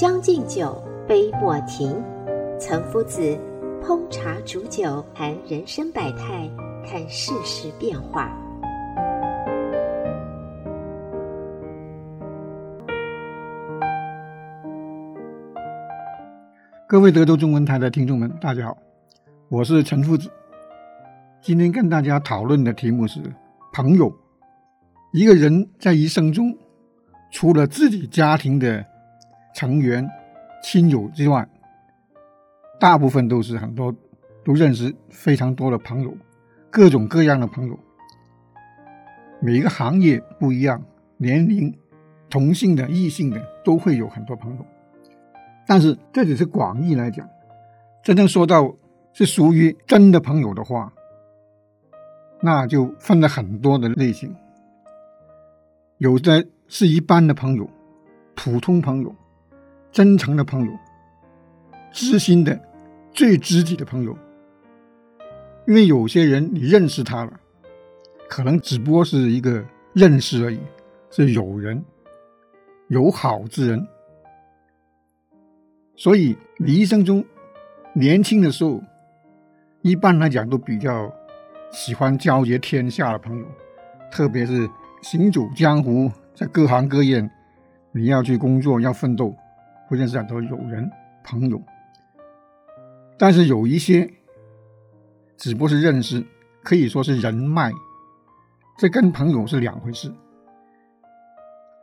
将进酒，杯莫停。岑夫子烹茶煮酒，谈人生百态，看世事变化。各位德州中文台的听众们，大家好，我是岑夫子。今天跟大家讨论的题目是朋友。一个人在一生中，除了自己家庭的成员、亲友之外，大部分都是很多都认识非常多的朋友，各种各样的朋友。每一个行业不一样，年龄、同性的、异性的都会有很多朋友。但是这只是广义来讲，真正说到是属于真的朋友的话，那就分了很多的类型。有的是一般的朋友，普通朋友。真诚的朋友，知心的、最知己的朋友。因为有些人你认识他了，可能只不过是一个认识而已，是友人、友好之人。所以你一生中年轻的时候，一般来讲都比较喜欢交结天下的朋友，特别是行走江湖，在各行各业，你要去工作，要奋斗。会认识很多友人朋友，但是有一些只不过是认识，可以说是人脉，这跟朋友是两回事。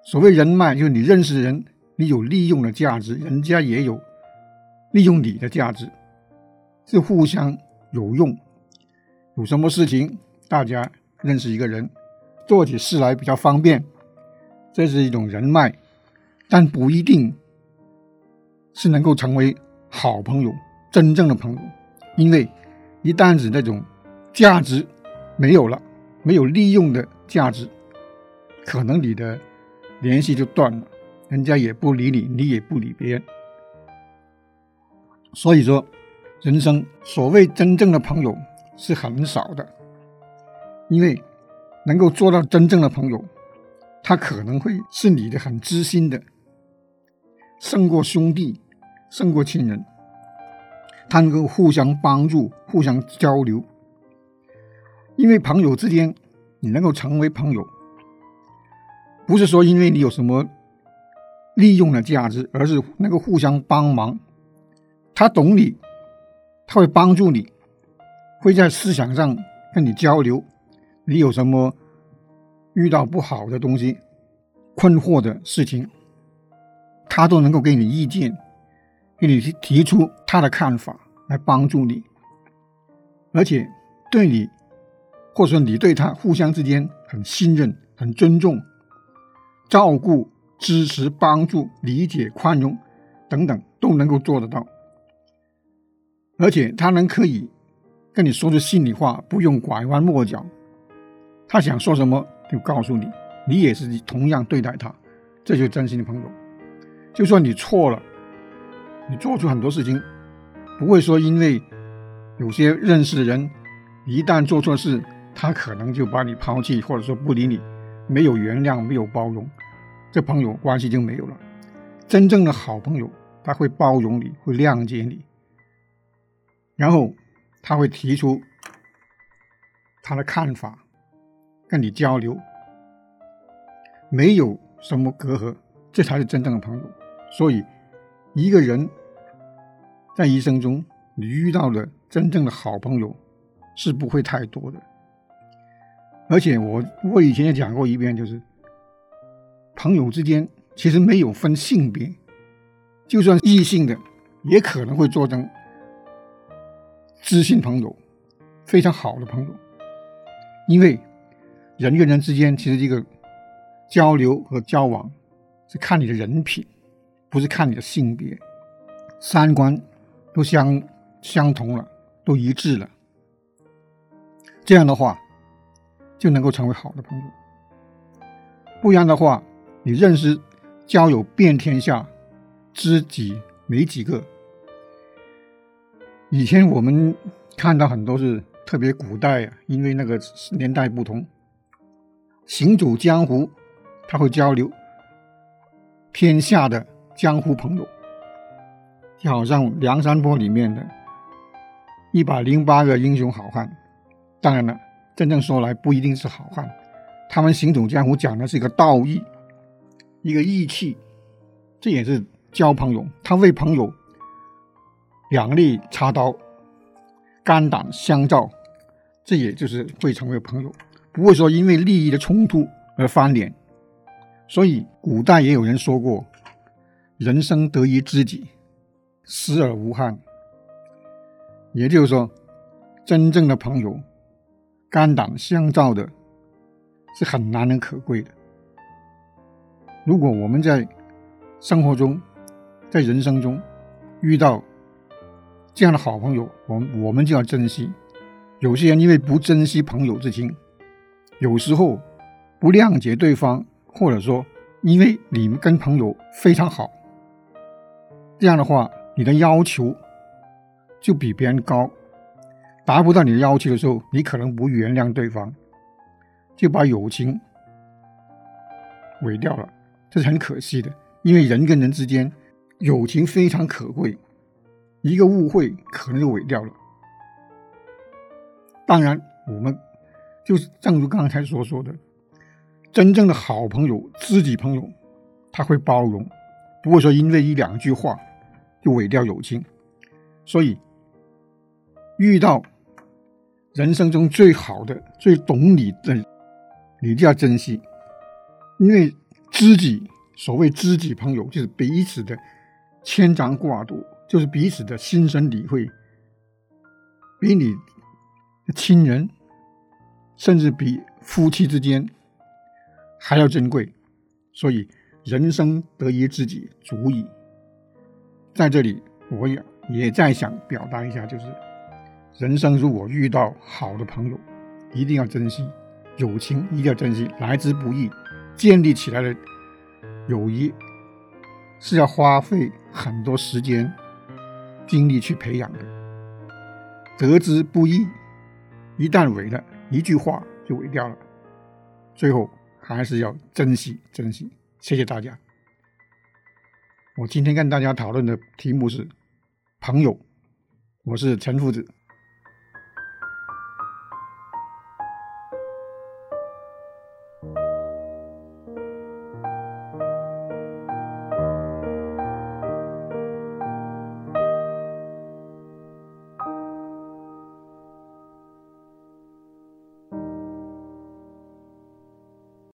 所谓人脉，就是你认识的人，你有利用的价值，人家也有利用你的价值，是互相有用。有什么事情，大家认识一个人，做起事来比较方便，这是一种人脉，但不一定。是能够成为好朋友，真正的朋友，因为一旦是那种价值没有了，没有利用的价值，可能你的联系就断了，人家也不理你，你也不理别人。所以说，人生所谓真正的朋友是很少的，因为能够做到真正的朋友，他可能会是你的很知心的，胜过兄弟。胜过亲人，他能够互相帮助、互相交流。因为朋友之间，你能够成为朋友，不是说因为你有什么利用的价值，而是能够互相帮忙。他懂你，他会帮助你，会在思想上跟你交流。你有什么遇到不好的东西、困惑的事情，他都能够给你意见。给你提提出他的看法来帮助你，而且对你，或者说你对他，互相之间很信任、很尊重、照顾、支持、帮助、理解、宽容等等都能够做得到，而且他能可以跟你说出心里话，不用拐弯抹角，他想说什么就告诉你，你也是同样对待他，这就是真心的朋友。就算你错了。你做出很多事情，不会说因为有些认识的人一旦做错事，他可能就把你抛弃，或者说不理你，没有原谅，没有包容，这朋友关系就没有了。真正的好朋友，他会包容你，会谅解你，然后他会提出他的看法，跟你交流，没有什么隔阂，这才是真正的朋友。所以。一个人在一生中，你遇到的真正的好朋友是不会太多的。而且我我以前也讲过一遍，就是朋友之间其实没有分性别，就算异性的也可能会做成知心朋友，非常好的朋友。因为人与人之间其实这个交流和交往是看你的人品，不是看你的性别，三观都相相同了，都一致了，这样的话就能够成为好的朋友。不然的话，你认识交友遍天下，知己没几个。以前我们看到很多是特别古代啊，因为那个年代不同，行走江湖，他会交流天下的江湖朋友，就好像梁山泊里面的一百零八个英雄好汉。当然了，真正说来不一定是好汉，他们行走江湖讲的是一个道义，一个义气，这也是交朋友。他为朋友。两肋插刀，肝胆相照，这也就是会成为朋友，不会说因为利益的冲突而翻脸。所以古代也有人说过：“人生得一知己，死而无憾。”也就是说，真正的朋友，肝胆相照的，是很难能可贵的。如果我们在生活中，在人生中遇到，这样的好朋友，我们我们就要珍惜。有些人因为不珍惜朋友之情，有时候不谅解对方，或者说因为你们跟朋友非常好，这样的话，你的要求就比别人高，达不到你的要求的时候，你可能不原谅对方，就把友情毁掉了，这是很可惜的。因为人跟人之间，友情非常可贵。一个误会可能就毁掉了。当然，我们就是正如刚才所说的，真正的好朋友、知己朋友，他会包容，不会说因为一两句话就毁掉友情。所以，遇到人生中最好的、最懂你的，你就要珍惜，因为知己，所谓知己朋友，就是彼此的牵肠挂肚。就是彼此的心生理会，比你的亲人，甚至比夫妻之间还要珍贵。所以，人生得一知己足矣。在这里，我也也在想表达一下，就是人生如果遇到好的朋友，一定要珍惜友情，一定要珍惜，来之不易，建立起来的友谊是要花费很多时间。精力去培养的，得之不易，一旦毁了，一句话就毁掉了。最后还是要珍惜珍惜。谢谢大家。我今天跟大家讨论的题目是朋友，我是陈夫子。